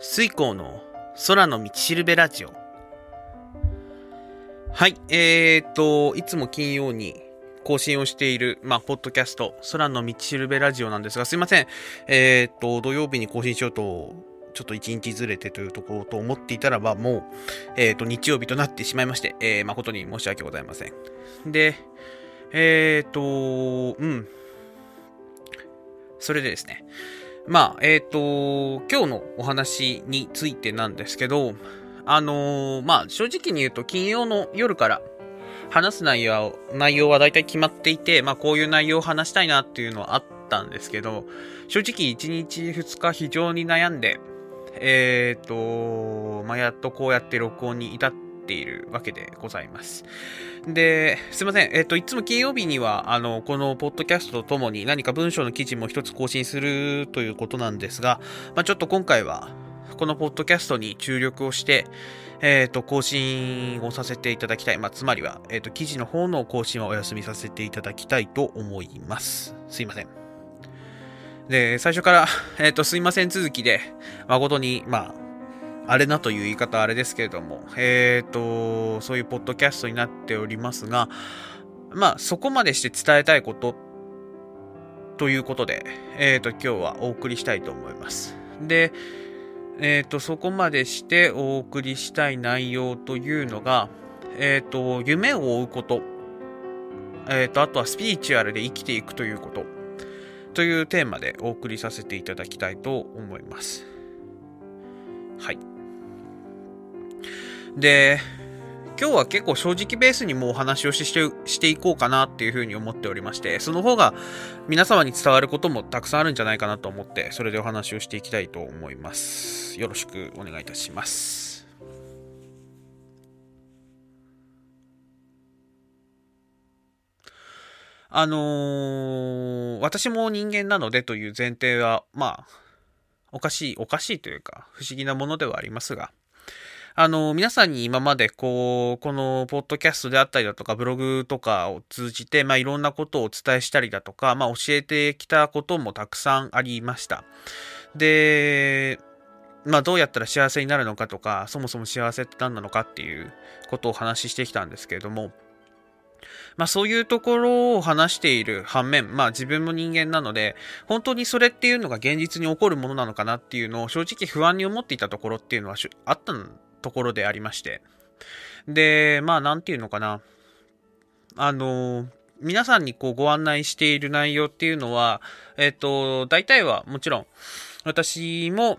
水光の空の道しるべラジオ。はい、えーと、いつも金曜に更新をしている、まあ、ポッドキャスト、空の道しるべラジオなんですが、すいません。えーと、土曜日に更新しようと、ちょっと一日ずれてというところと思っていたらば、もう、えーと、日曜日となってしまいまして、えー、誠に申し訳ございません。で、えーと、うん。それでですね、まあ、えっ、ー、と、今日のお話についてなんですけど、あのー、まあ、正直に言うと、金曜の夜から話す内容内容は大体決まっていて、まあ、こういう内容を話したいなっていうのはあったんですけど、正直1日2日非常に悩んで、えっ、ー、と、まあ、やっとこうやって録音に至ってているわけでございます。で、すいません。えっ、と、いつも金曜日には、あの、このポッドキャストとともに何か文章の記事も一つ更新するということなんですが、まあ、ちょっと今回は、このポッドキャストに注力をして、えっ、と、更新をさせていただきたい。まあ、つまりは、えっ、と、記事の方の更新はお休みさせていただきたいと思います。すいません。で、最初から、えっ、と、すいません続きで、誠に、まあ、あれなという言い方あれですけれども、えっ、ー、と、そういうポッドキャストになっておりますが、まあ、そこまでして伝えたいことということで、えっ、ー、と、今日はお送りしたいと思います。で、えっ、ー、と、そこまでしてお送りしたい内容というのが、えっ、と、夢を追うこと、えっ、と、あとはスピリチュアルで生きていくということ、というテーマでお送りさせていただきたいと思います。はい。で、今日は結構正直ベースにもお話をしてしていこうかなっていうふうに思っておりまして、その方が皆様に伝わることもたくさんあるんじゃないかなと思って、それでお話をしていきたいと思います。よろしくお願いいたします。あのー、私も人間なのでという前提は、まあ、おかしい、おかしいというか、不思議なものではありますが、あの、皆さんに今までこう、このポッドキャストであったりだとか、ブログとかを通じて、まあ、いろんなことをお伝えしたりだとか、まあ、教えてきたこともたくさんありました。で、まあ、どうやったら幸せになるのかとか、そもそも幸せって何なのかっていうことをお話ししてきたんですけれども、まあそういうところを話している反面、まあ自分も人間なので、本当にそれっていうのが現実に起こるものなのかなっていうのを正直不安に思っていたところっていうのはあったんところでありまして。で、まあ、なんていうのかな。あの、皆さんにこうご案内している内容っていうのは、えっ、と、大体はもちろん、私も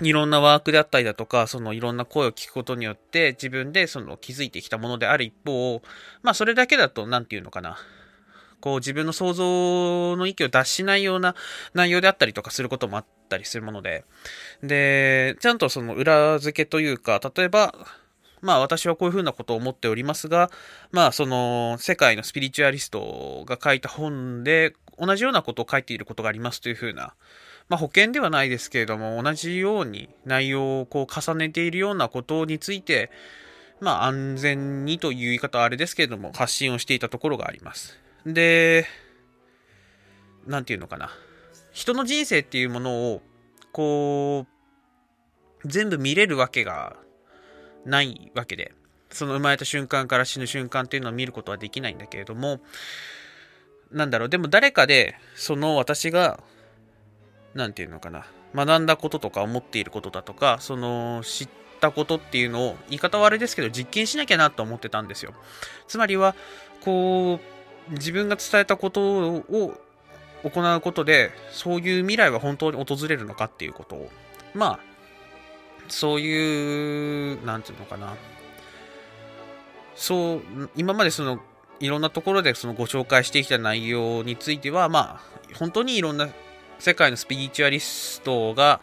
いろんなワークであったりだとか、そのいろんな声を聞くことによって自分でその気づいてきたものである一方、まあそれだけだと、なんていうのかな。こう自分の想像の域を脱しないような内容であったりとかすることもあったりするもので、で、ちゃんとその裏付けというか、例えば、まあ私はこういうふうなことを思っておりますが、まあその世界のスピリチュアリストが書いた本で同じようなことを書いていることがありますというふうな、まあ保険ではないですけれども、同じように内容をこう重ねているようなことについて、まあ安全にという言い方はあれですけれども、発信をしていたところがあります。で、なんていうのかな。人の人生っていうものを、こう、全部見れるわけがないわけで、その生まれた瞬間から死ぬ瞬間っていうのを見ることはできないんだけれども、なんだろう、でも誰かで、その私が、なんていうのかな、学んだこととか思っていることだとか、その知ったことっていうのを、言い方はあれですけど、実験しなきゃなと思ってたんですよ。つまりは、こう、自分が伝えたことを行うことで、そういう未来は本当に訪れるのかっていうことを、まあ、そういう、なんていうのかな。そう、今までその、いろんなところでそのご紹介してきた内容については、まあ、本当にいろんな世界のスピリチュアリストが、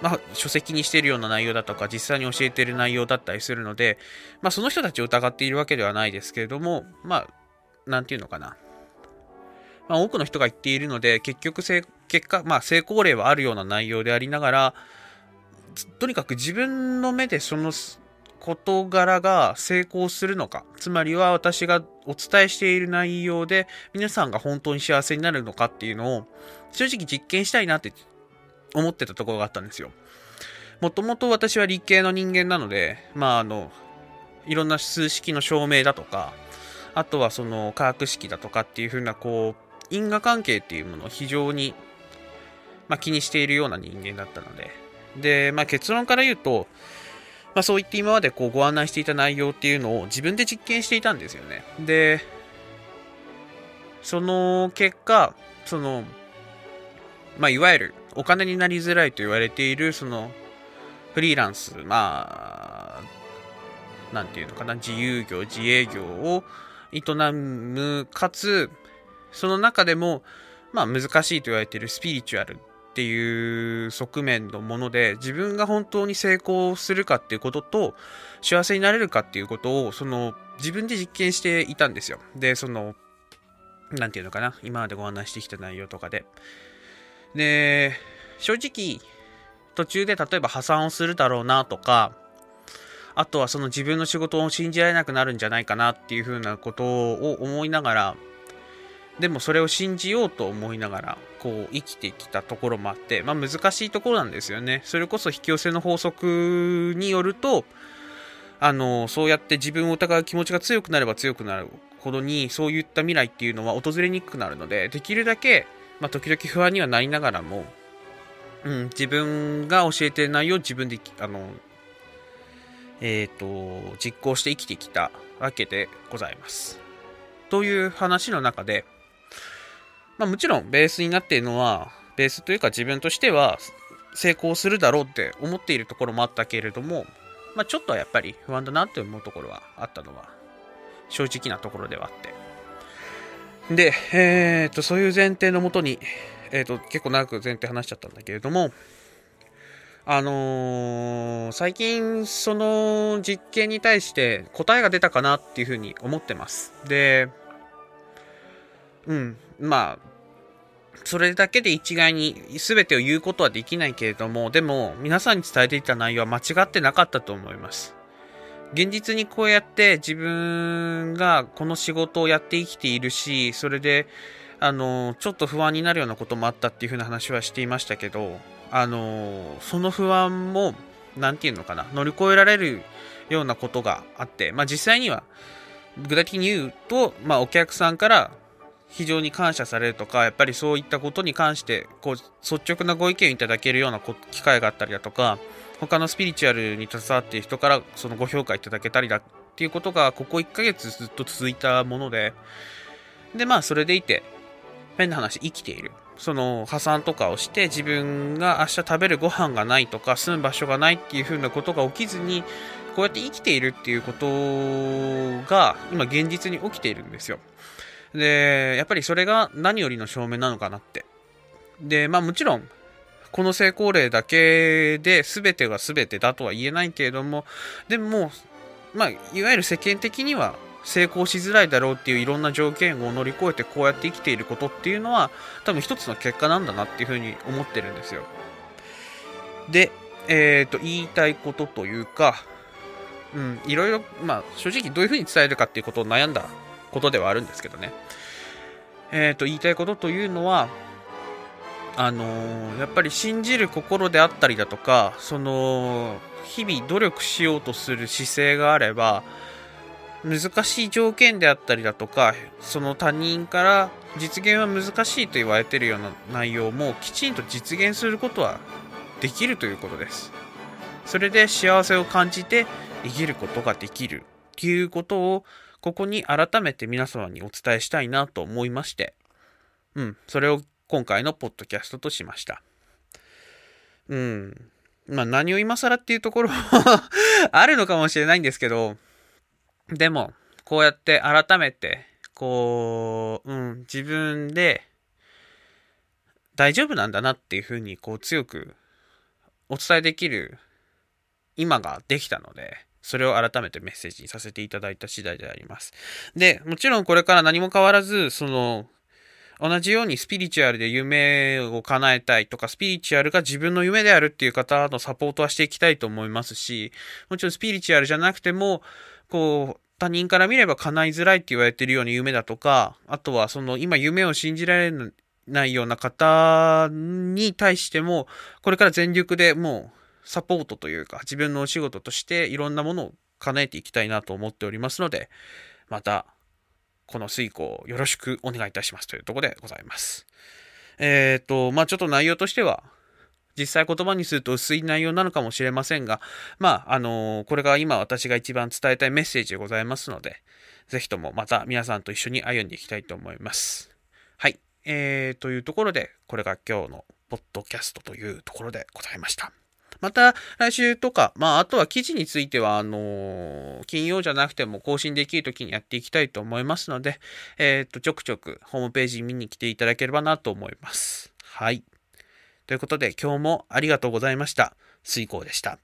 まあ、書籍にしているような内容だとか、実際に教えている内容だったりするので、まあ、その人たちを疑っているわけではないですけれども、まあ、なんていうのかな。まあ、多くの人が言っているので、結局結果、まあ、成功例はあるような内容でありながら、とにかく自分の目でその事柄が成功するのか、つまりは私がお伝えしている内容で皆さんが本当に幸せになるのかっていうのを正直実験したいなって思ってたところがあったんですよ。もともと私は理系の人間なので、まああの、いろんな数式の証明だとか、あとはその化学式だとかっていう風なこう、因果関係っていうものを非常に、まあ、気にしているような人間だったので、で、まあ、結論から言うと、まあ、そういって今までこうご案内していた内容っていうのを自分で実験していたんですよね。で、その結果、その、まあ、いわゆるお金になりづらいと言われている、その、フリーランス、まあ、なんていうのかな、自由業、自営業を営む、かつ、その中でも、まあ難しいと言われているスピリチュアルっていう側面のもので、自分が本当に成功するかっていうことと、幸せになれるかっていうことを、その、自分で実験していたんですよ。で、その、なんていうのかな、今までご案内してきた内容とかで。で、正直、途中で例えば破産をするだろうなとか、あとはその自分の仕事を信じられなくなるんじゃないかなっていうふうなことを思いながら、でもそれを信じようと思いながら、こう生きてきたところもあって、まあ難しいところなんですよね。それこそ引き寄せの法則によると、あの、そうやって自分を疑う気持ちが強くなれば強くなるほどに、そういった未来っていうのは訪れにくくなるので、できるだけ、まあ時々不安にはなりながらも、うん、自分が教えてる内容を自分で、あの、えっ、ー、と、実行して生きてきたわけでございます。という話の中で、まあもちろんベースになっているのは、ベースというか自分としては成功するだろうって思っているところもあったけれども、まあちょっとはやっぱり不安だなって思うところはあったのは正直なところではあって。で、えっ、と、そういう前提のもとに、えっ、と、結構長く前提話しちゃったんだけれども、あのー、最近その実験に対して答えが出たかなっていうふうに思ってます。で、うん、まあ、それだけで一概に全てを言うことはできないけれども、でも皆さんに伝えていた内容は間違ってなかったと思います。現実にこうやって自分がこの仕事をやって生きているし、それで、あの、ちょっと不安になるようなこともあったっていう風な話はしていましたけど、あの、その不安も、なんていうのかな、乗り越えられるようなことがあって、まあ実際には、具体的に言うと、まあお客さんから非常に感謝されるとか、やっぱりそういったことに関して、こう、率直なご意見をいただけるような機会があったりだとか、他のスピリチュアルに携わっている人からそのご評価いただけたりだっていうことが、ここ1ヶ月ずっと続いたもので、で、まあ、それでいて、変な話、生きている。その破産とかをして自分が明日食べるご飯がないとか住む場所がないっていう風なことが起きずにこうやって生きているっていうことが今現実に起きているんですよ。で、やっぱりそれが何よりの証明なのかなって。で、まあもちろん、この成功例だけで全てが全てだとは言えないけれども、でも、まあ、いわゆる世間的には成功しづらいだろうっていういろんな条件を乗り越えてこうやって生きていることっていうのは多分一つの結果なんだなっていうふうに思ってるんですよ。で、えっ、ー、と、言いたいことというか、うん、いろいろ、まあ、正直どういうふうに伝えるかっていうことを悩んだことではあるんですけどね。えっ、ー、と、言いたいことというのは、あのー、やっぱり信じる心であったりだとか、その、日々努力しようとする姿勢があれば、難しい条件であったりだとか、その他人から実現は難しいと言われているような内容もきちんと実現することはできるということです。それで幸せを感じて生きることができるっていうことをここに改めて皆様にお伝えしたいなと思いまして、うん、それを今回のポッドキャストとしました。うん。まあ何を今更っていうところ あるのかもしれないんですけど、でも、こうやって改めて、こう、うん、自分で大丈夫なんだなっていうふうに、こう強くお伝えできる今ができたので、それを改めてメッセージにさせていただいた次第であります。で、もちろんこれから何も変わらず、その、同じようにスピリチュアルで夢を叶えたいとか、スピリチュアルが自分の夢であるっていう方のサポートはしていきたいと思いますし、もちろんスピリチュアルじゃなくても、こう、他人から見れば叶いづらいって言われてるような夢だとか、あとはその今夢を信じられないような方に対しても、これから全力でもうサポートというか、自分のお仕事としていろんなものを叶えていきたいなと思っておりますので、また、この水行よろしくお願いいたしますというところでございます。えっ、ー、と、まあちょっと内容としては、実際言葉にすると薄い内容なのかもしれませんが、まあ、あのー、これが今私が一番伝えたいメッセージでございますので、ぜひともまた皆さんと一緒に歩んでいきたいと思います。はい。えー、というところで、これが今日のポッドキャストというところでございました。また来週とか、まあ、あとは記事については、あのー、金曜じゃなくても更新できる時にやっていきたいと思いますので、えっ、と、ちょくちょくホームページ見に来ていただければなと思います。はい。ということで、今日もありがとうございました。水耕でした。